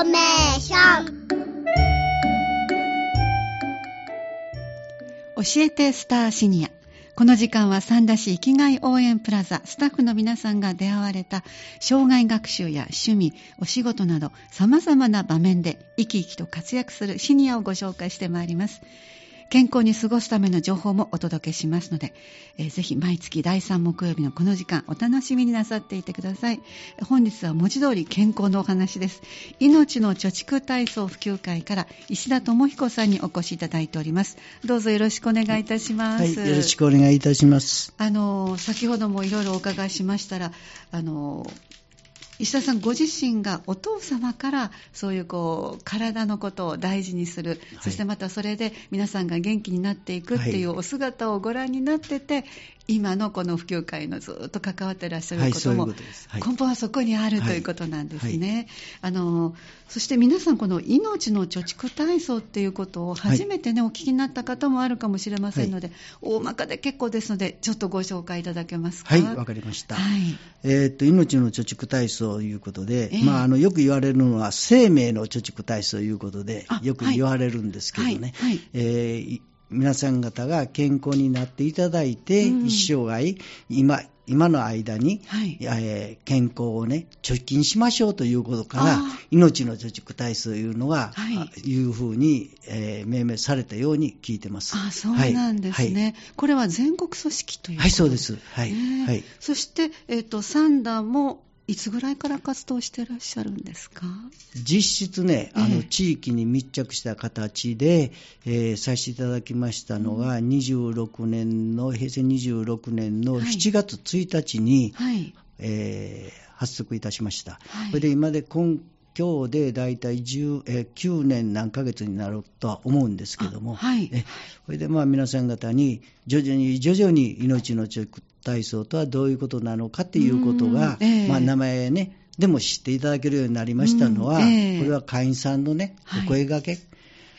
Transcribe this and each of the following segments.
ーメーション。教えてスターシニア。この時間は三田市生きがい応援プラザ。スタッフの皆さんが出会われた。障害学習や趣味お仕事などさまざまな場面で生き生きと活躍するシニアをご紹介してまいります。健康に過ごすための情報もお届けしますので、えーぜひ毎月第3木曜日のこの時間お楽しみになさっていてください。本日は文字通り健康のお話です。命の貯蓄体操普及会から石田智彦さんにお越しいただいております。どうぞよろしくお願いいたします、はい、よろしくお願いいたします。あの先ほどもいろいろお伺いしましたらあの石田さんご自身がお父様からそういうこう体のことを大事にする、そしてまたそれで皆さんが元気になっていくっていうはいお姿をご覧になってて、今のこの普及会のずっと関わってらっしゃることも、根本はそこにあるということなんですね。あのそして皆さんこの命の貯蓄体操っていうことを初めてね、お聞きになった方もあるかもしれませんので、大まかで結構ですのでちょっとご紹介いただけますか？はい、わかりました。はい。えーっと、命の貯蓄体操ということで、ええ。まあ、あの、よく言われるのは、生命の貯蓄体操ということであ、よく言われるんですけどね、はいはい。え皆さん方が健康になっていただいて、うん。一生涯、今、今の間に、はい。えー健康をね、貯金しましょうということから命の貯蓄体操というのが、はい。あいうふうに、えー命名されたように聞いてます。あそうなんですね、はい。これは全国組織というはい、そうです。はい。ねはい。そして、えっとサンダーもいつぐらいから活動してらっしゃるんですか？実質ね、あえ。えの地域に密着した形で、えーさせていただきましたのが、26年の、平成26年のはい。7月1日に、はい。えー発足いたしました。はい。それで今で今今日で大体10、えー9年何ヶ月になるとは思うんですけども、あはい。えそれでまあ皆さん方に徐々に徐々に命の貯蓄体操とはどういうことなのかっていうことが、うんええ。まあ、名前ねでも知っていただけるようになりましたのは、うんええ。これは会員さんのね、はい。お声掛け、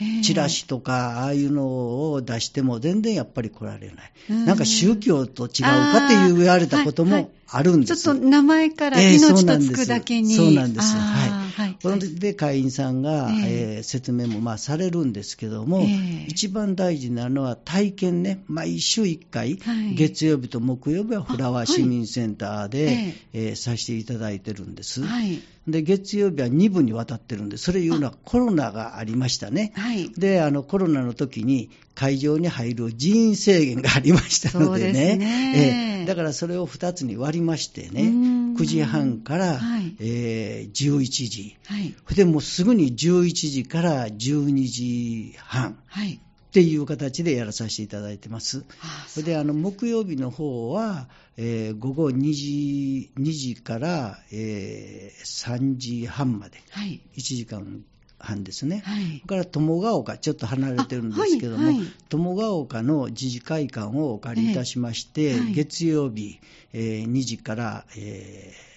えーチラシとか、ああいうのを出しても全然やっぱり来られない。うん。なんか宗教と違うかって言われたこともあるんです。ちょっと名前からええ命とそうなんです。つくだけに、そうなんです。あーはい。はいで会員さんが、ええ。えー説明もまあされるんですけども、ええ。一番大事なのは体験ね、毎週1回、はい。月曜日と木曜日はフラワー市民センターで、はい。ええーさせていただいてるんです。はい。で月曜日は2部にわたってるんで、それいうのはコロナがありましたね。はい。で、あのコロナの時に会場に入る人員制限がありましたのでそうですね、ねええだからそれを2つに割りましてね、うん9時半から、はい。えー11時、はい。それでもうすぐに11時から12時半はい。っていう形でやらさせていただいてます。あーそれであの木曜日の方は、えー午後2時 ,2 時から、えー3時半まで、はい。1時間半ですね。はい。それから友ヶ丘、ちょっと離れてるんですけども、あはいはい。友ヶ丘の自治会館をお借りいたしまして、ええはい。月曜日、えー2時から、えー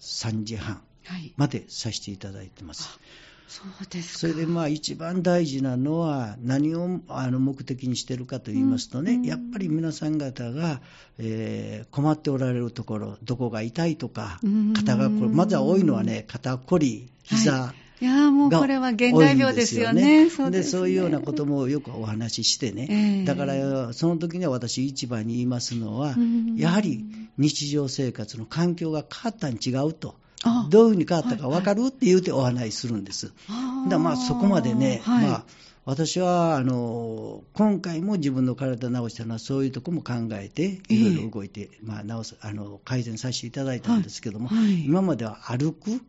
3時半はい。までさせていただいてます。そうですか。それでまあ一番大事なのは何をあの目的にしているかと言いますとね、うん。やっぱり皆さん方が、えー困っておられるところ、どこが痛いとかうん、肩がこり、まずは多いのはね、肩こり、膝、はいいやーもうこれは現代病ですよね。そうで、ね。そういうようなこともよくお話ししてね、ええ。だからその時には私、一番に言いますのはうん、やはり日常生活の環境が変わったに違うと。あ、どういうふうに変わったか分かるって言うてお話しするんです。だからまあそこまでね、はい。まあ、私はあの今回も自分の体治したのはそういうところも考えてええいろいろ動いて、まあ、治すあの改善させていただいたんですけども、はい。はい。今までは歩く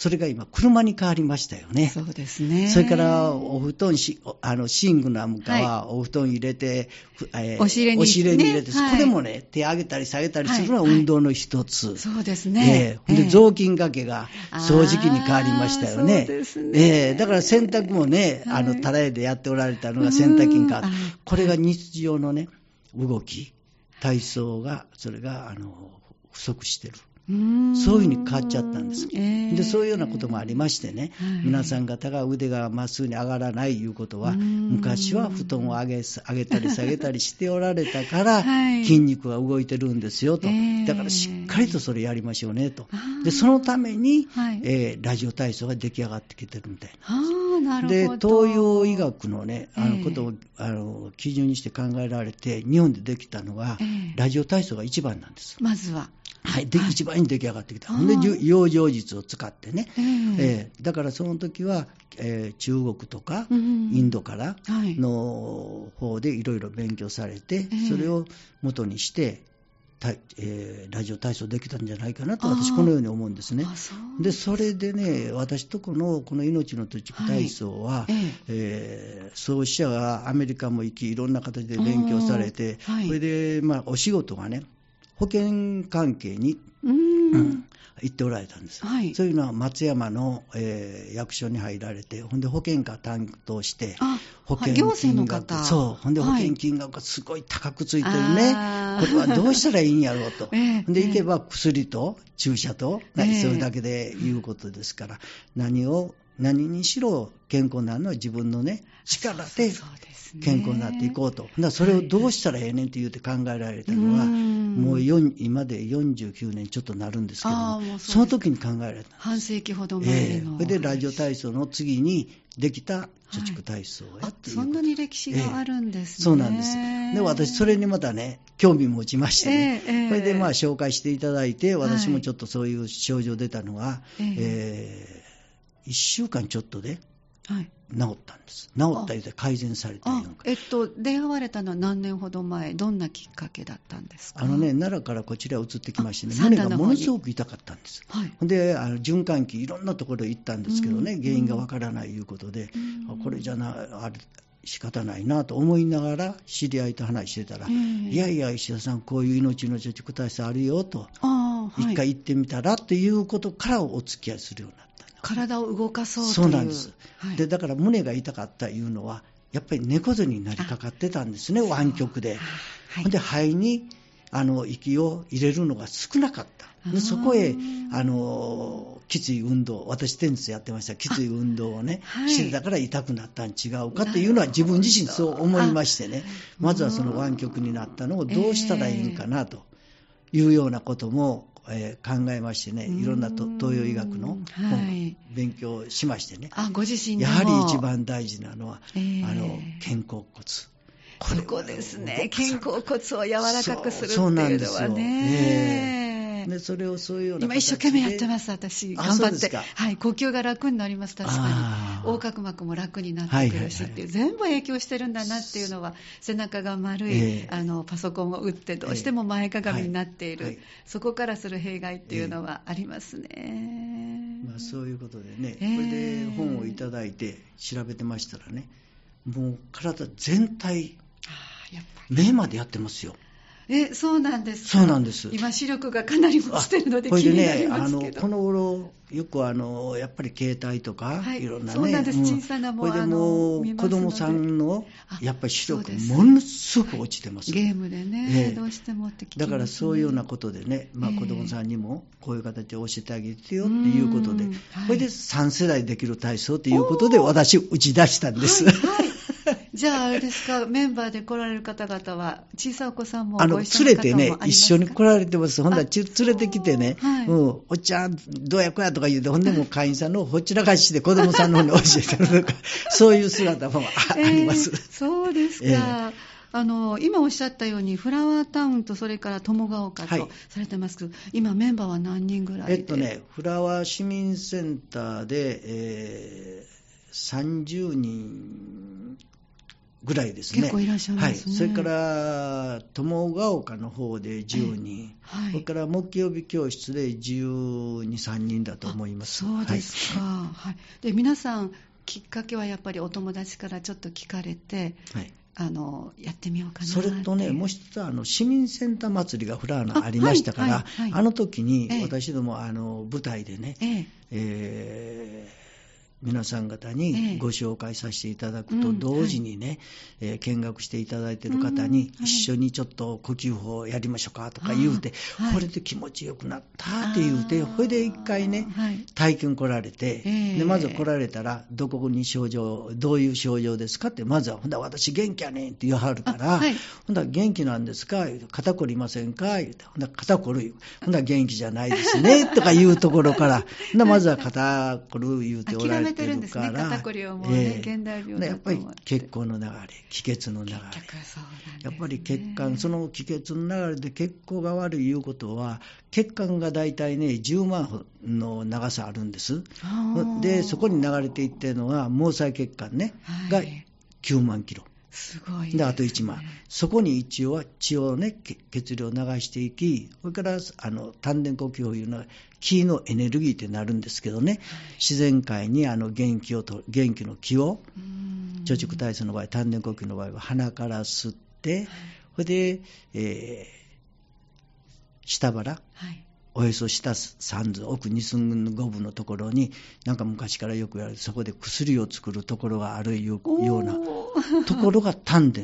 それが今車に変わりましたよね。そうですね。それからお布団し、おあのシングなんかはお布団入れて、ふえー押し入れに入れに入れて、ねはいこれもね、手上げたり下げたりするのははい運動の一つ。そうですえね。えほんでええ雑巾掛けが掃除機に変わりましたよね。そうですねええだから洗濯もね、はいあの、たらいでやっておられたのが洗濯機に変わってうんあ、これが日常のね、動き、体操が、それが、あの、不足してる。そういうふうに変わっちゃったんです、えー、でそういうようなこともありましてね、はい。皆さん方が腕がまっすぐに上がらないいうことは、昔は布団を上げ上げたり下げたりしておられたから、はい。筋肉が動いてるんですよと、えーだからしっかりとそれやりましょうねと。でそのために、はい。えーラジオ体操が出来上がってきてるみたいな。で。東洋医学の,、ね、あえ。えのことを、あの基準にして考えられて、日本でできたのが、ええ。ラジオ体操が一番なんです。まずは。はい、で一番に出来上がってきた、ほんで、養生術を使ってね、ええ。ええ。だからその時は、えー中国とか、うんインドからはい。の方でいろいろ勉強されて、ええ。それを元にして、たえーラジオ体操できたんじゃないかなと、私、このように思うんですね。あそう。でそれでね、私とこのこの命の土地体操は、はい。ええ。えー創始者がアメリカも行き、いろんな形で勉強されて、はい。それで、まあ、お仕事がね、保険関係に、うん。ん行っておられたんです、はい。そういうのは松山の、えー役所に入られて、ほんで保険課担当して、あ保険金額方。そう、ほんで保険金額がすごい高くついてるね、あー。これはどうしたらいいんやろうと、ええで行けば薬と注射と、ええ。それだけでいうことですから、何を何にしろ健康になるのは自分のね、力で健康になっていこうと、それをどうしたらええねんって言うて考えられたのは、うんもう4今で49年ちょっとなるんですけども、その時に考えられた。半世紀ほど前の。ええそれでラジオ体操の次にできた貯蓄体操をやあっていうそんなに歴史があるんですね。そうなんです。で、私、それにまたね、興味持ちましてね、ええええそれでまあ紹介していただいて、私はいもちょっとそういう症状出たのが、えええ1週間ちょっとではい。治ったんです。治ったりで改善されたりなあんか。えっと、出会われたのは何年ほど前、どんなきっかけだったんですか？あのね、奈良からこちら移ってきましてね、あ胸がものすごく痛かったんです。はい。で、あの循環器、いろんなところ行ったんですけどね、うん原因がわからないいうことで、うんあこれじゃな、あれ、仕方ないなと思いながら、知り合いと話してたら、ええいやいや、石田さん、こういう命の貯蓄体操あるよと。一回行ってみたらということからお付き合いするようになったの体を動かそうという。そうなんです、はい、でだから胸が痛かったいうのは、やっぱり猫背になりかかってたんですね、湾曲で。はい。で肺にあの息を入れるのが少なかった。でそこへあのきつい運動、私、テニスやってました、きつい運動をね、はい。してたから痛くなったん違うかっていうのは、自分自身そう思いましてね、まずはその湾曲になったのをどうしたらいいんかなというようなことも、えー考えましてね、いろんなと東洋医学の本はい。勉強しましてね、あ、ご自身やはり一番大事なのは、えーあの肩甲骨。ここですね。肩甲骨を柔らかくするってそうそうなんいうですよ。のはね。ええでそれをそういうような今一生懸命やってますす、私。あ頑張って。はい、呼吸が楽になります、確かに。横隔膜も楽になってくるしっていう、全部影響してるんだなっていうのは、背中が丸い、ええあの、パソコンを打ってどうしても前かがみになっている、はいはいそこからする弊害っていうのはありますね。まあ、そういうことでね、ええこれで本をいただいて調べてましたらね、もう体全体。目までやってますよ。え、そうなんですか？そうなんです。今、視力がかなり落ちてるので気になりね、あますけど。のこの頃よくあのやっぱり携帯とか、はいい、ろんなね、そうなんです。小さなもうこれであので。子供さんのあやっぱり視力ものすごく落ちてます。ゲームでね、ええ。どうしてもってね、だからそういうようなことでね、まあ、ええ。子供さんにもこういう形で教えてあげてよっていうことでうんはい、これで3世代できる体操ということで、私、打ち出したんです。はい、はいじゃあ、あれですか、メンバーで来られる方々は、小さいお子さんもあの連れてね一緒に来られてます、ほんなら連れてきてね、はい。うん、おっちゃん、どうやこうやとか言うて、ほんでもう会員さんのほっちらかしで子供さんの方に教えてるとか、そういう姿もあ,、えーります。そうですか。ええ。あの今おっしゃったように、フラワータウンとそれから友ヶ丘はい。とされてますけど、今、メンバーは何人ぐらいで？えっとね、フラワー市民センターで、えー30人ぐらいですね。すね。はい。それから、友ヶ丘の方で10人、はい。それから木曜日教室で12、3人だと思います。あそうですか、はい。で皆さん、きっかけはやっぱりお友達からちょっと聞かれて、はい。はいあのやってみようかなそれとね、もうし一つはあの市民センター祭りがフラーナありましたから、あはいはいはい。あの時にええ私どもあの舞台でね、ええ。えー皆さん方ええ。にご紹介させていただくと同時にね、えー見学していただいている方に一緒にちょっと呼吸法をやりましょうかとか言うて、これで気持ちよくなったって言うて、あー。それで一回ね、はい。体験来られて、ええ。でまず来られたら、どこに症状、どういう症状ですかって、まずは、ほんだら私元気やねんって言わはるから、ほんだら元気なんですか？言うて肩こりませんか？言うて、ほんだら肩こるほんだら元気じゃないですね？とかいうところから、ほんだらまずは肩こる言うておられててるんですね肩こりをもうねええ現代病やっぱり血行の流れ、気血の流れ。ねやっぱり血管、その気血の流れで血行が悪いいうことは、血管が大体ね、10万歩の長さあるんです。で、そこに流れていってるのが、毛細血管ね、がはい9万キロ。すごいねで、あと1万。そこに一応は血をね、け血流を流していき、それから、あの、丹田呼吸をいうのは、気のエネルギーってなるんですけどね、自然界にあの元気をと、元気の気を、うん貯蓄体操の場合、丹田呼吸の場合は鼻から吸って、それで、えー下腹、はいおへそ下三寸、奥二寸五分のところに、なんか昔からよく言われる、そこで薬を作るところがあるようなところが丹田。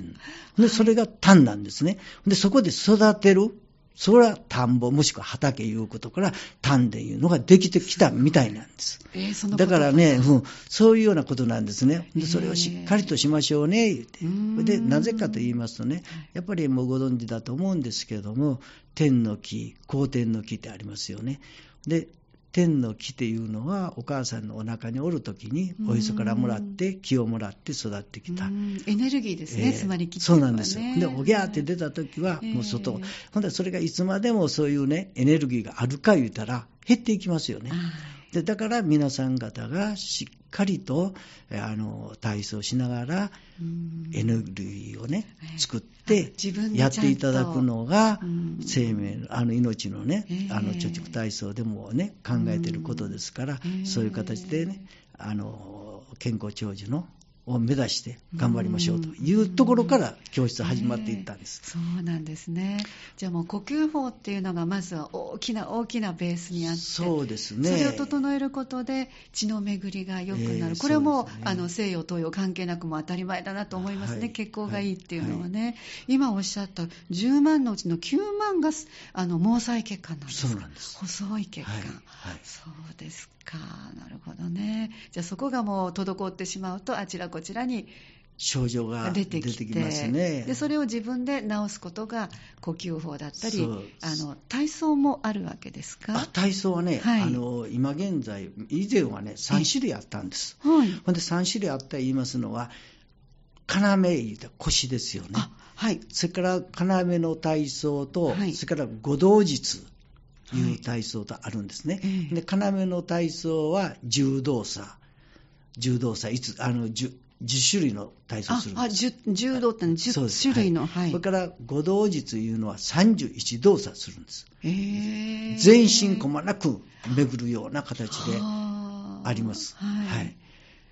で、それが丹なんですね。で、そこで育てる。それは田んぼ、もしくは畑いうことから、丹田いうのができてきたみたいなんです。えーそのだからね、うん、そういうようなことなんですね。でそれをしっかりとしましょうね、言うてで、なぜかと言いますとね、やっぱりもうご存知だと思うんですけれども、天の木、後天の木ってありますよね。で、天の木っていうのは、お母さんのお腹におるときに、おへそからもらって、木をもらって育ってきた。うん。エネルギーですね、えーつまりきそうなんですよ。で、おぎゃーって出た時は、もう外、えーほんでそれがいつまでもそういうね、エネルギーがあるか言うたら、減っていきますよね。でだから皆さん方がしっかりとえーあの体操しながらエネルギーをね、ええ。作ってやっていただくのがうん。生命のあの命のね、ええ。あの貯蓄体操でもね考えていることですから、そういう形でねあの健康長寿のを目指して頑張りましょうというところから教室始まっていったんです。そうなんですね。じゃあもう呼吸法っていうのがまずは大きな大きなベースにあって、そうですね。それを整えることで血の巡りが良くなる。ええこれはもねあの西洋東洋関係なくも当たり前だなと思いますね。はい血行がいいっていうのはね、今おっしゃった10万のうちの9万があの毛細血管なんですか？そうなんです細い血管。はいはいそうですか。なるほどね。じゃあそこがもう滞ってしまうとあちらこちらに症状が出てきますね。でそれを自分で治すことが呼吸法だったりあの体操もあるわけですか？あ体操はね、はいあの今現在、以前はね、3種類あったんです。はいほんで3種類あった言いますのは、要言うたら腰ですよね。あはいそれから要の体操と、はいそれから五道術いう体操とあるんですね。ええで要の体操は柔道作、柔道作、いつあの 10, 10種類の体操ああするんです。じゅ柔道ってのはそうで10す。種類の、ははい。いそれから五道術いうのは31動作するんです。えー。全身くまなく巡るような形ではあります。はい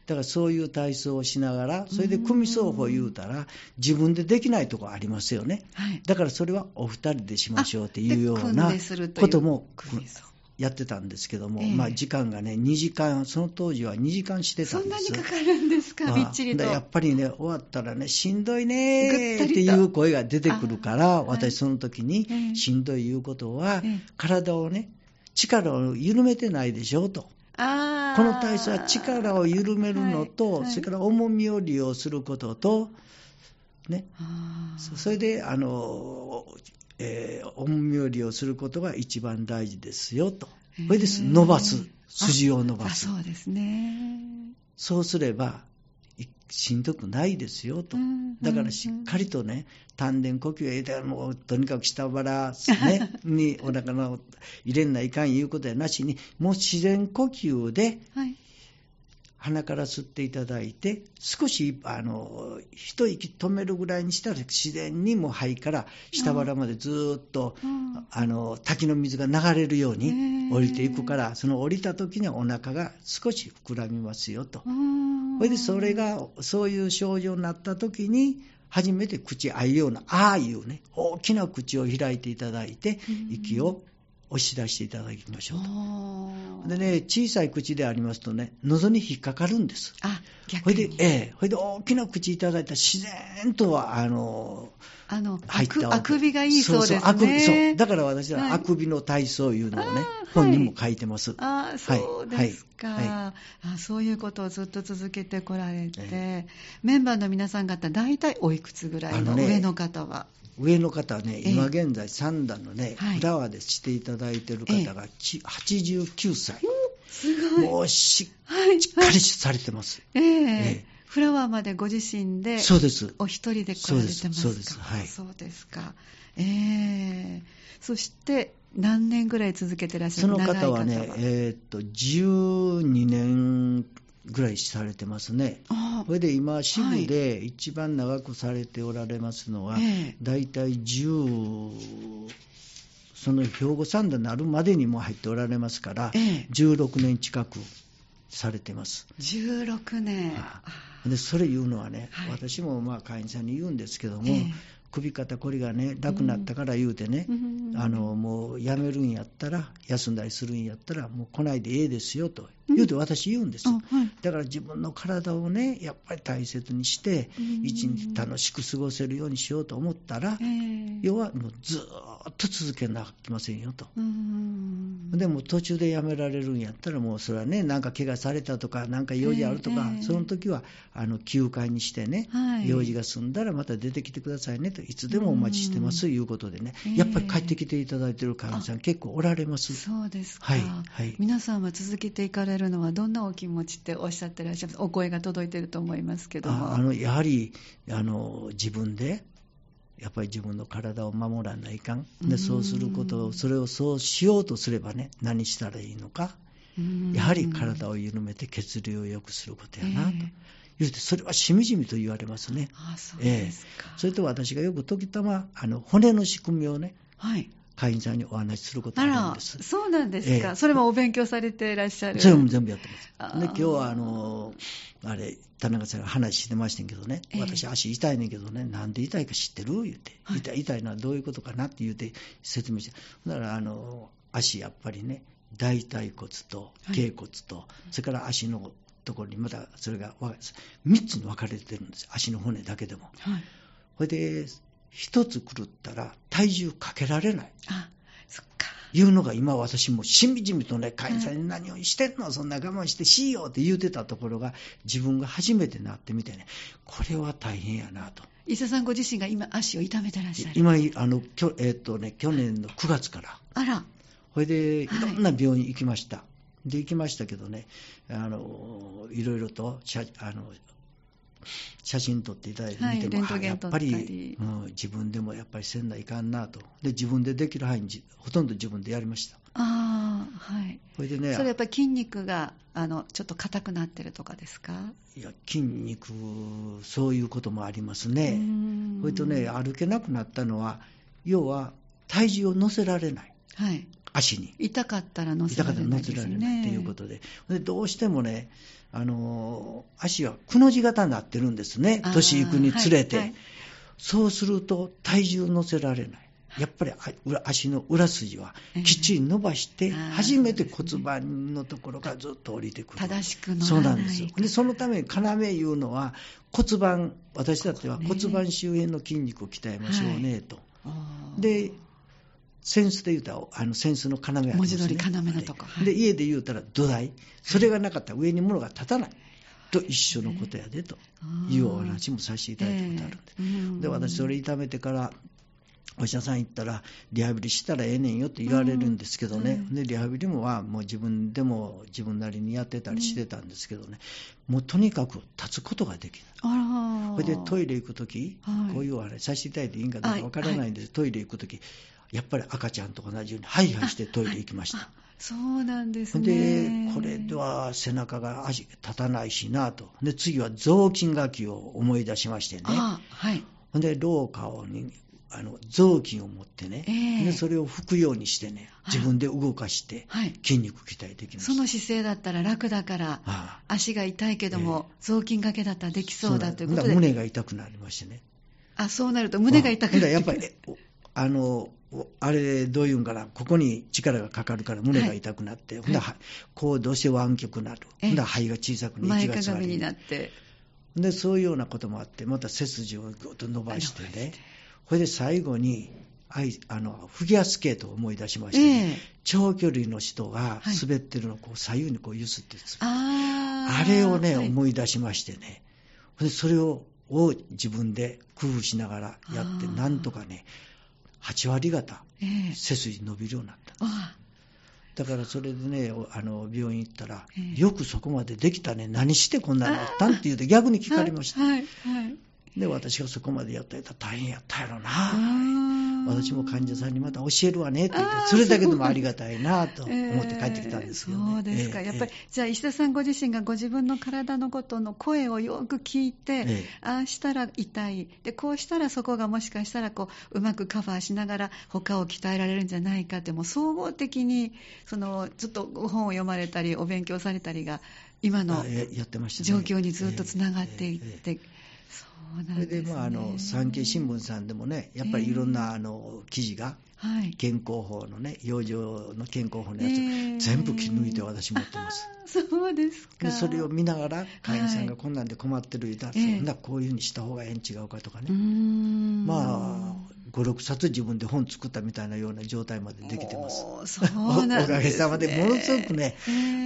だからそういう体操をしながら、それで組奏法言うたら、自分でできないとこありますよね。はい。だからそれはお二人でしましょうっていうようなこともやってたんですけども、ええ。まあ時間がね、2時間、その当時は2時間してたそんなんですにかかるんですか、まあびっちりと。でやっぱりね、終わったらね、しんどいねぐーっていう声が出てくるから、私その時にええ、しんどいいうことは、ええ。体をね、力を緩めてないでしょと。この体操は力を緩めるのと、はいはい。それから重みを利用することと、ね、そそれで、あの、えー重みを利用することが一番大事ですよと。それで伸ばす、筋を伸ばす。あ。そうですね。そうすれば、いしんどくないですよとうん。だからしっかりとね、丹田呼吸へ入れたらもうとにかく下腹、ね、にお腹の入れんないかんいうことやなしに、もう自然呼吸ではい鼻から吸っていただいて、少しあの一息止めるぐらいにしたら、自然にもう肺から下腹までずーっと、うん。あの滝の水が流れるように降りていくから、その降りた時にはお腹が少し膨らみますよと。うん。それでそれが、そういう症状になった時に、初めて口あいうような、ああいうね、大きな口を開いていただいて、うん。息を押し出していただきましょうと。でね、小さい口でありますとね、喉に引っかかるんです。あ、逆ほいでに。、ええ、ほいで大きな口いただいたら自然とは、あの、あの、あ入ったあくびがいいそうですね。あくびそう。だから私はあくびの体操いうのをね、本にも書いてます。ああ、そうですか、はいはあそういうことをずっと続けてこられて、えメンバーの皆さん方、大体おいくつぐらいあのねの上の方は？上の方はね、ええ。今現在三段のね、はい。フラワーでしていただいてる方がち89歳。すごい。もうしっかりされてます。ええ。えフラワーまでご自身で、そうです。お一人で来られてますか？そうです。はい。そうですか。ええ。そして、何年ぐらい続けてらっしゃそるの方はねえーっと、12年ぐらいされてますね。あそれで今、支部で一番長くされておられますのは、ええ。大体10、その兵庫三段になるまでにも入っておられますから、ええ。16年近くされてます。16年。あでそれ言うのはね、はい。私もまあ会員さんに言うんですけども、ええ。首肩こりがね、楽になったから言うてね、うん。あのもう辞めるんやったら、休んだりするんやったら、もう来ないでええですよと言うて私言うんです。あはい。だから自分の体をね、やっぱり大切にしてうん、一日楽しく過ごせるようにしようと思ったらえ、え。要はもうずーっと続けなきませんよと。うん。でも途中でやめられるんやったら、もうそれはね、なんか怪我されたとか、なんか用事あるとか、ええその時はあの休会にしてね、はい。用事が済んだらまた出てきてくださいねと、いつでもお待ちしてますということでね、ええ。やっぱり帰ってきていただいてる会員さん、結構おられます。そうですか、はい。はい。皆さんは続けていかれるのはどんなお気持ちっておっしゃってらっしゃいます？お声が届いてると思いますけども。ああのやはりあの自分でやっぱり自分の体を守らないかん。うん。でそうすることをそれをそうしようとすればね何したらいいのか。うん。やはり体を緩めて血流を良くすることやなと。ええ。言うてそれはしみじみと言われますね。あそうですか、それと私がよく時たまあの骨の仕組みをねはい会員さんにお話しすることがあるんです。そうなんですか、ええ。それもお勉強されていらっしゃる。それも全部やってます。で、今日はあの、あれ、田中さんが話してましたけどね、ええ。私足痛いねんけどね、なんで痛いか知ってる？言って、はい。痛い痛いのはどういうことかなって言って説明して、だからあの、足やっぱりね、大腿骨とはい。頸骨と、それから足のところにまたそれがわ3つに分かれてるんです。足の骨だけでも。はい。これで、1つ狂ったら体重かけられない。あそっか。いうのが今私もしみじみとね、会員さんに何をしてんの、そんな我慢してしようって言うてたところが、自分が初めてなってみてね、これは大変やなと。伊勢さんご自身が今足を痛めてらっしゃる。今、あの、きょえっとね、去年の9月から、あら。これでいはい。ろんな病院行きました。で、行きましたけどね、あの、いろいろと写あの写真撮っていただいてはい見ても、レントゲンあやっぱりうん、自分でもやっぱりせんないかんなと。で、自分でできる範囲にじほとんど自分でやりました。ああはいこれでね、それやっぱり筋肉があのちょっと硬くなってるとかですか？いや筋肉、そういうこともありますね。ねそれとね、歩けなくなったのは、要は体重を乗せられない、はい足に。痛かったら乗せ痛からったら乗せられないということで、でどうしてもね、あのー足はくの字型になってるんですね年いくにつれて、はいはいそうすると体重乗せられない。やっぱり足の裏筋はきっちり伸ばして、ええ初めて骨盤のところがずっと降りてくる。正しくそうなんですよ。で、そのために要いうのは骨盤、私だってはね骨盤周辺の筋肉を鍛えましょうね、と。で、センスで言うたら、あの、センスの要あります、ね。文字通り要のとこ。はで、家で言うたら土台。それがなかったら上に物が立たない。と一緒のことやで、と。いうお話もさせていただいたことあるんで。で、私それ痛めてから、お医者さん行ったら、リハビリしたらええねんよって言われるんですけどね、うんでリハビリもはもう自分でも自分なりにやってたりしてたんですけどね、もうとにかく立つことができない。あらそれでトイレ行くとき、はい。こういうお話させていただいていいんかどうはいかわからないんです、トイレ行くとき、やっぱり赤ちゃんと同じように、ハイハイしてトイレ行きました。あそうなんですでねこれでは背中が足立たないしなと、で次は雑巾がきを思い出しましてね、あはい。ほんで廊下をにあの雑巾を持ってね、ええ。でそれを拭くようにしてね、自分で動かしてはい。筋肉鍛えてきました。その姿勢だったら楽だからはあ足が痛いけども、雑巾がけだったらできそうだということで。胸が痛くなりましてね。あそうなると胸が痛くなってほんならやっぱり、あの、あれ、どういうんかな、ここに力がかかるから胸が痛くなって、ほんだらこうどうして湾曲なる、ええ。ほんだら肺が小さくな前息が詰まかがみにりなって。で、そういうようなこともあって、また背筋をぐっと伸ばしてね、それで最後に、あいあのフィギュアスケートを思い出しまして、ねええ。長距離の人がはい。滑ってるのをこう左右にこう揺すってあー。あれをね、はい。思い出しましてね、でそれをを自分で工夫しながらやって、なんとかね、8割方、ええ背筋伸びるようになった。あだからそれでね、おあの病院行ったら、ええよくそこまでできたね、何してこんなのやったんって言うと逆に聞かれました。はい、はい。はいで、私がそこまでやったら大変やったやろあな。ー私も患者さんにまた教えるわねって言ってそれだけでもありがたいなと思えって帰ってきたんですよね。そうですか、ええやっぱり、じゃあ石田さんご自身がご自分の体のことの声をよく聞いて、ええ。ああしたら痛い。で、こうしたらそこがもしかしたらこううまくカバーしながら、他を鍛えられるんじゃないかって、もう総合的にそのちょっと本を読まれたり、お勉強されたりが、今の状況にずっとつながっていって、それんでまあ、あの産経新聞さんでもね、やっぱりいろんなあの記事が、はい、健康法のね、養生の健康法のやつ、ええ。全部切り抜いて私持ってます。そうですか。でそれを見ながら、会員さんはいがこんなんで困ってる言うたら、ええ。そんなこういうふうにした方がええん違うかとかね、まあ、5、6冊自分で本作ったみたいなような状態までできてます。そうなんです、ね、おかげさまでものすごくね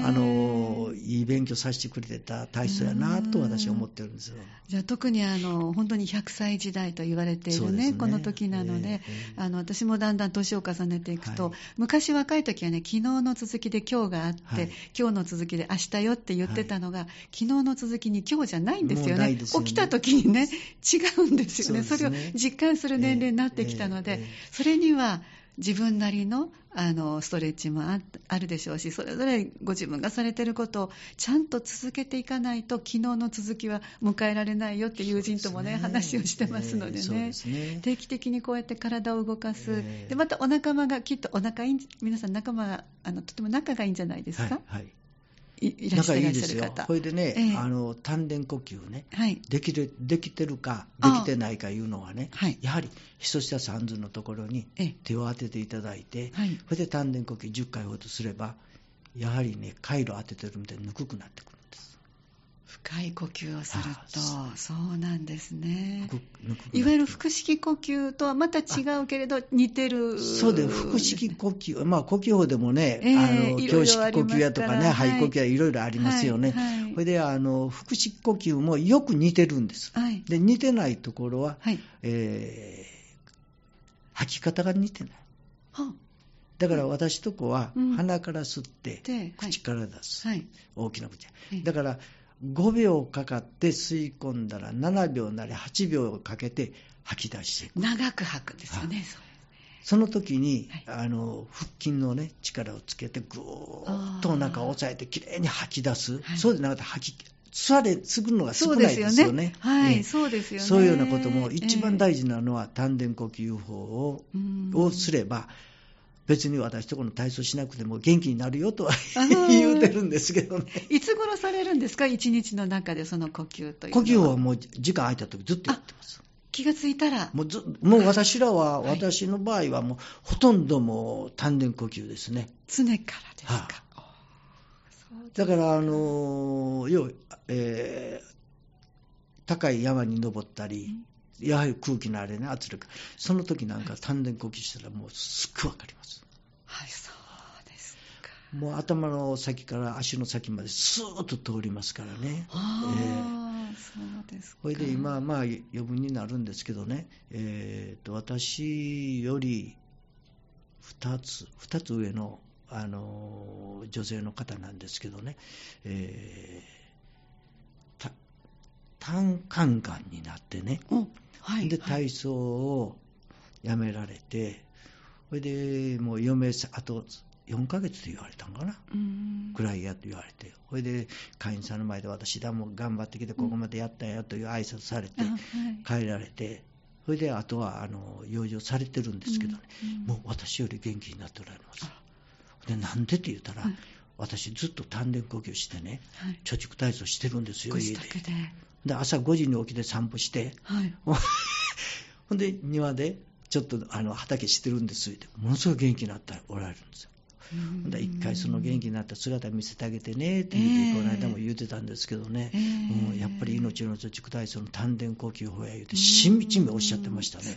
あのいい勉強させてくれてた体操やなと私は思ってるんですよ。じゃあ特にあの本当に100歳時代と言われているねね。この時なので、ええあの私もだんだん年を重ねていくと、はい。昔若い時はね昨日の続きで今日があって、はい。今日の続きで明日よって言ってたのが、昨日の続きに今日じゃないんですよね。よね。起きた時にね違うんですよね。そねれを実感する年齢になってきたので、それには自分なりのあのストレッチもああるでしょうし、それぞれご自分がされていることをちゃんと続けていかないと、昨日の続きは迎えられないよって友人ともね、話をしてますのでええそうねですね。定期的にこうやって体を動かす、ええ。でまたお仲間がきっとお仲いいん皆さん仲間あのとても仲がいいんじゃないですか、はいはいいいらっしゃ仲いらっいいですよ。これでね、ええ。あの丹田呼吸ね。はい。できるできてるかできてないかいうのはねはい。やはりひそ下三寸のところにええ。手を当てていただいて、はい。それで丹田呼吸10回ほどすればやはりね回路当ててるみたいにぬくくなってくる深い呼吸をするとあそう。なんですね。いわゆる腹式呼吸とはまた違うけれど似てるそうで腹式呼吸、まあ、呼吸法でもね、ええあの胸式呼吸やとかね、肺呼吸やいろいろありますよね。はいはい。それであの腹式呼吸もよく似てるんです。はい。で似てないところは、はい。えー吐き方が似てない。はだから私とこはうん。鼻から吸って、口から出す、はい。大きな口。はい。だから5秒かかって吸い込んだら7秒なり8秒かけて吐き出していく。長く吐くんですよねはい。そう。その時に、はあの腹筋の、ね、力をつけて、ぐーっとお腹を押さえて、きれいに吐き出す、はい。そうでなかったら吐き、座れ、すぐのが少ないですよね。そうですよね。そういうようなことも、一番事大事なのは、丹田呼吸法を,、をすれば、別に私とこの体操しなくても元気になるよとはー 言うてるんですけどね。いつ頃されるんですか？一日の中でその呼吸というの呼吸法はもう時間空いた時ずっとやってます。気がついたら。もうずもう私らは、はい。私の場合はもうほとんどもう丹田呼吸ですね。常からですか、はおーそうだから、あの要はえー高い山に登ったり、やはり空気のあれね、圧力、その時なんか丹田呼吸したら、もうすっごいわかります。はいそうですか。もう頭の先から足の先までスーッと通りますからね。ああ、そうですか。それで今、まあ、余分になるんですけどね、えーと私より2つ、2つ上の、あの女性の方なんですけどね、えーた胆管がんになってね、おはいではい。体操をやめられて、それでもう嫁さ、あと4ヶ月で言われたんかな。うーん。くらいやと言われて、それで会員さんの前で私だもん頑張ってきて、ここまでやったんやという挨拶されて帰られて、それであとはあの養生されてるんですけどね、もう私より元気になっておられます。あ。でなんでって言ったら、はい。私ずっと丹田呼吸してね、はい。貯蓄体操してるんですよ、ご家で。でで朝5時に起きて散歩して、はい。ほんで庭でちょっとあの畑してるんですって、ものすごい元気になっておられるんですよ。ほんで一回その元気になった姿見せてあげてねって言って、この間も言ってたんですけどね、えーうんやっぱり命の貯蓄体操の丹田呼吸法や言うて、しみじみおっしゃってましたね。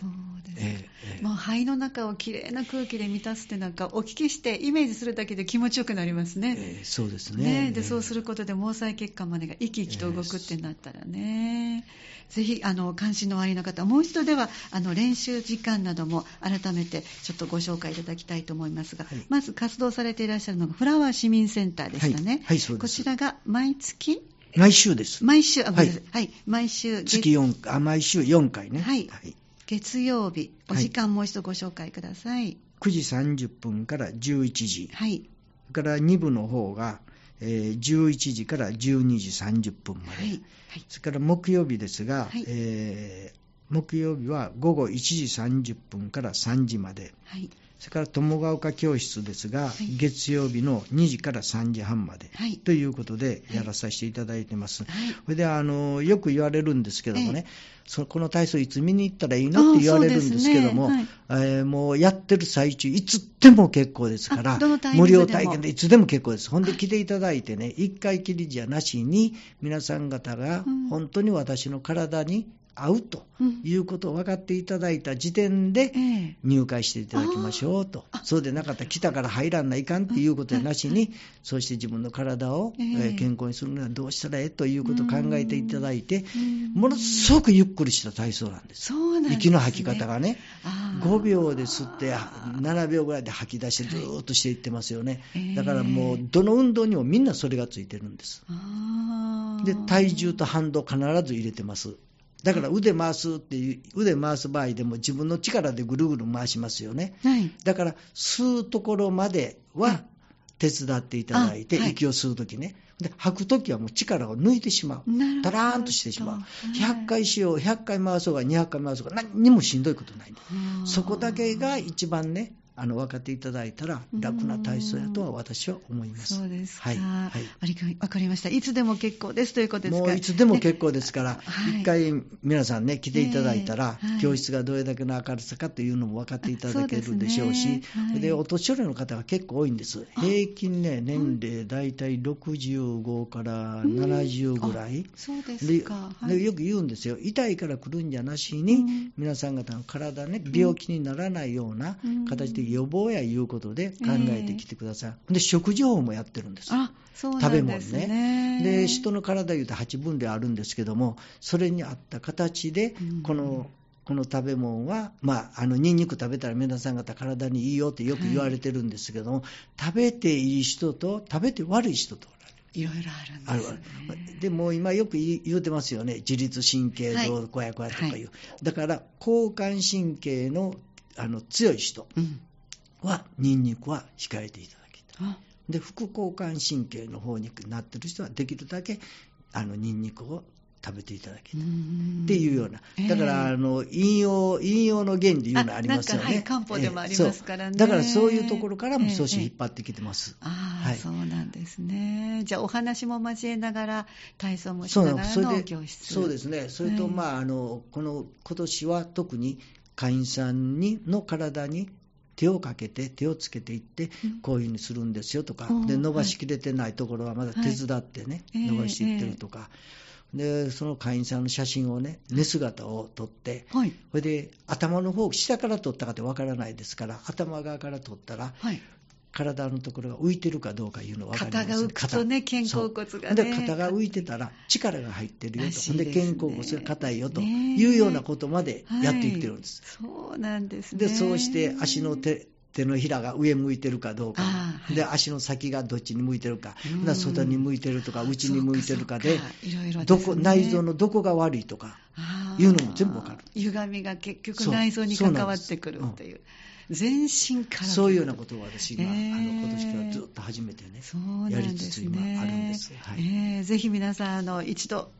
もう肺の中をきれいな空気で満たすってなんかお聞きしてイメージするだけで気持ちよくなりますね。ええそうですね。ね、でえ。えそうすることで毛細血管までが生き生きと動くってなったらね、ぜひあの関心のおありの方もう一度ではあの練習時間なども改めてちょっとご紹介いただきたいと思いますが、はい。まず活動されていらっしゃるのがフラワー市民センターでしたね、はいはいそうです。こちらが毎月？毎週です。毎週あごめんなさい、はい。毎週月月4あ毎週4回ね。はい月曜日。おはい。時間もう一度ご紹介ください。9時30分から11時。はい。それから2部の方が、えー11時から12時30分まで。はい。はい。それから木曜日ですが、はい。えー木曜日は午後1時30分から3時まで。はいそれから友ヶ丘教室ですが、はい。月曜日の2時から3時半まで、はい。ということでやらさせていただいてます。はい。それであのよく言われるんですけどもね、えそこの体操いつ見に行ったらいいの？って言われるんですけども、ね。えーもうやってる最中、いつでも結構ですから無料体験でいつでも結構です。ほんで来ていただいてね、一回きりじゃなしに、皆さん方がうん。本当に私の体に合うとうん。いうことを分かっていただいた時点で、ええ。入会していただきましょうと。そうでなかったら来たから入らないかんっていうことでなしに、そうして自分の体を、健康にするにはどうしたらええということを考えていただいて、うん。ものすごくゆっくりした体操なんです。息の吐き方がね、あー。5秒で吸って、7秒ぐらいで吐き出して、ずーっとしていってますよね。ええ。だからもう、どの運動にもみんなそれがついてるんです。で、体重と反動必ず入れてます。だから腕回すっていう、腕回す場合でも自分の力でぐるぐる回しますよね。はいだから、吸うところまでは手伝っていただいて、あはい息を吸うときね。で、吐くときはもう力を抜いてしまう。なるほどたらーんとしてしまう。はい100回しよう、100回回そうが、200回回そうが、何にもしんどいことないそこだけが一番ね、あの分かっていただいたら、楽な体操やとは私は思います。そうですか、はい。はい。ありがわかりました。いつでも結構です。ということですかもういつでも結構ですから、はい。一回皆さんね、来ていただいたら、教室がどれだけの明るさかというのも分かっていただけるでしょうし、でお年寄りの方が結構多いんです。あ。平均ね、年齢大体65から70ぐらい。そうですでか、はい。でよく言うんですよ、痛いから来るんじゃなしに、うん。皆さん方の体ね、病気にならないようなうん。形で予防やいうことで考えてきてください。で、食事法もやってるんです。あそう食べ物なんですね。ね。で、人の体いうと8分類あるんですけども、それに合った形でうん、この、この食べ物は、まあ、あの、ニンニク食べたら皆さん方体にいいよってよく言われてるんですけども、食べていい人と食べて悪い人と。いろいろああるるんですあねるでも今よく言うてますよね、自律神経どうこうやこうやとかいう、はい。だから交感神経のあの強い人。うんは、ニンニクは控えていただきたい。あで副交感神経の方になってる人はできるだけあのニンニクを食べていただきたい。っていうような、だから、あの引用引用の原理いうのありますよね。はい漢方でもありますからねええそうだからそういうところからも少しええ引っ張ってきてます。ああ、はいそうなんですね。じゃあ、お話も交えながら、体操もしながらの教室。そうですね、それと、はいまあ、あのこの今年は特に会員さんにの体に手をかけて、手をつけていってうん、こういうふうにするんですよとか。うん、で伸ばしきれてないところはまだ手伝ってね、はい伸ばしていってるとか、でその会員さんの写真をね、寝姿を撮って、はい。それで頭の方、下から撮ったかってわからないですから、頭側から撮ったら、はい。体のところが浮いてるかどうかいうの分かります肩が浮くとね肩。肩甲骨がね。肩が浮いてたら力が入ってるよと、ね。で肩甲骨が硬いよとねいうようなことまでやっていってるんです。はいそうなんですね。でそうして足の手手のひらが上向いてるかどうか、はい。で足の先がどっちに向いてるか、うん。外に向いてるとか、内に向いてるかでどこ、内臓のどこが悪いとか、いうのも全部わかる。歪みが結局そう内臓に関わってくるっていう。全身から。そういうようなことを私が、えーあの今年からずっと初めてねそうなんやりつですね。つ今あるんです。はいえーぜひ皆さん、あの、一度、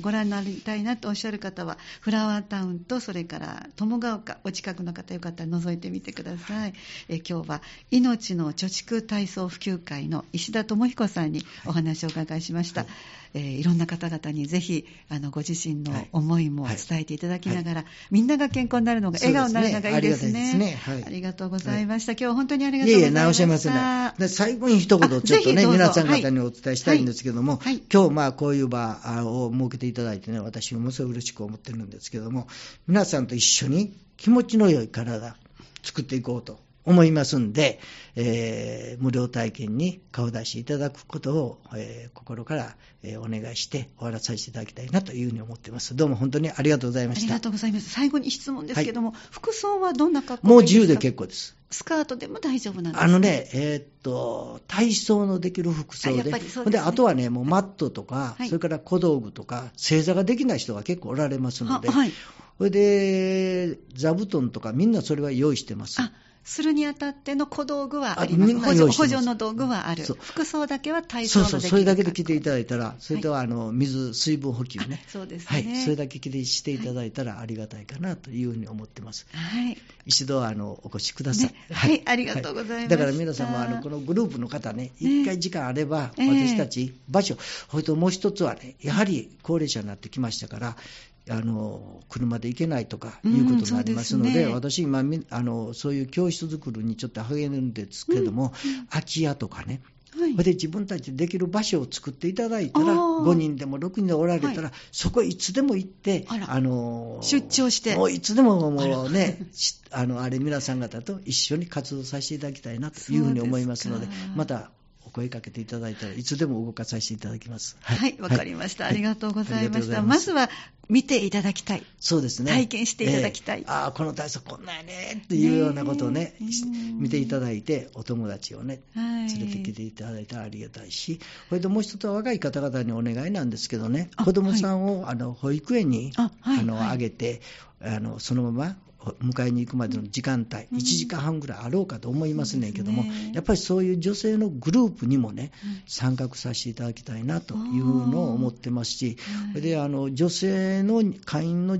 ご覧になりたいなとおっしゃる方はフラワータウンとそれから友ヶ丘お近くの方よかったら覗いてみてください、え今日は命の貯蓄体操普及会の石田智彦さんにお話をお伺いしました、はいえー、いろんな方々にぜひあのご自身の思いも伝えていただきながら、はいはい、みんなが健康になるのが笑顔になるのがいいですね。すね。ありありがとうございました。今日は本当にありがとうございました。いえいえ、直しません、ね、最後に一言ちょっとね、皆さん方にお伝えしたいんですけども、今日まあこういう場を設けていただいてね、私もすごい嬉しく思ってるんですけども、皆さんと一緒に気持ちの良い体作っていこうと思いますんで、えー、無料体験に顔出しいただくことを、えー、心から、えー、お願いして終わらさせていただきたいなというふうに思っています。どうも本当にありがとうございました。ありがとうございます。最後に質問ですけども、はい、服装はどんな格好もう自由で結構です。スカートでも大丈夫なんですかあのね、えー、っと、体操のできる服装で、あで、ね、あとはね、もうマットとか、はい、それから小道具とか、正座ができない人が結構おられますので、はい、それで、座布団とかみんなそれは用意してます。するにあたっての小道具はあります。補助補助の道具はある。服装だけは体操のそうそう、それだけで着ていただいたら、それとはあの水、水分補給ね。そうですね。はい。それだけ着てしていただいたらありがたいかなというふうに思ってます。はい。一度あのお越しください。ね、はい、ありがとうございます。だから皆さんもあのこのグループの方ね、一回時間あれば、私たち場所、それともう一つはね、やはり高齢者になってきましたから、あの車で行けないとかいうことになりますので、うんね、私今あの、そういう教室作りにちょっと励むんですけども、うん。空き家とかね、はい、で自分たちでできる場所を作っていただいたら、5人でも6人でおられたら、はい、そこいつでも行って、あの出張して、もういつでももうね、あのあれ、皆さん方と一緒に活動させていただきたいなというふうに思いますので、またお声かけていただいたらいつでも動かさせていただきます。はい、わ、はい、かりました、ありがとうございました。まずは見ていただきたい。そうですね。体験していただきたい。えー、ああ、この体操こんなんやねっていうようなことをね、ね見ていただいて、お友達をね、連れてきていただいたらありがたい。し、それともう一つは若い方々にお願いなんですけどね、子供さんを、はい、あの保育園にあ、はい、あの、あげて、あのそのまま迎えに行くまでの時間帯、1時間半ぐらいあろうかと思いますねんけども、ね、やっぱりそういう女性のグループにもね、参画させていただきたいなというのを思ってますし、であの女性の会員の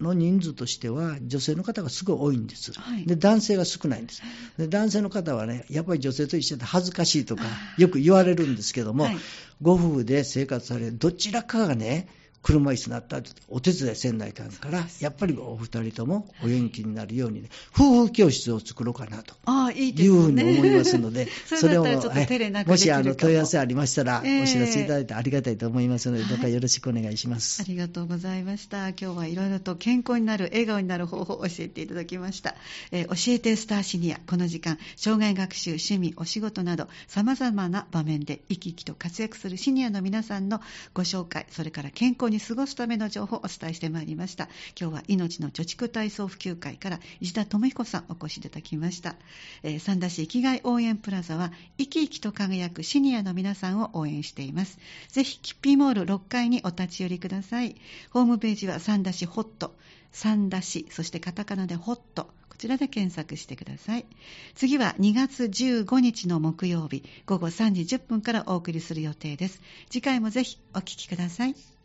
の人数としては、女性の方がすごい多いんです、はい、で男性が少ないんです。で、男性の方はね、やっぱり女性と一緒で恥ずかしいとか、よく言われるんですけども、はい、ご夫婦で生活される、どちらかがね、車椅子になったらお手伝いせんないかんから、やっぱりお二人ともお元気になるようにね、夫婦教室を作ろうかなというふうに思いますので、それを、もしあの問い合わせありましたら、お知らせいただいてありがたいと思いますので、どうかよろしくお願いします。ありがとうございました。今日はいろいろと健康になる、笑顔になる方法を教えていただきました。えー、教えてスターシニア、この時間、障害学習、趣味、お仕事など、様々な場面で生き生きと活躍するシニアの皆さんのご紹介、それから健康に過ごすための情報をお伝えしてまいりました。今日は命の貯蓄体操普及会から石田智彦さんお越しいただきました。えー、三田市生きがい応援プラザは生き生きと輝くシニアの皆さんを応援しています。ぜひ、キッピーモール6階にお立ち寄りください。ホームページは三田市ホット、三田市、そしてカタカナでホット、こちらで検索してください。次は2月15日の木曜日午後3時10分からお送りする予定です。次回もぜひお聴きください。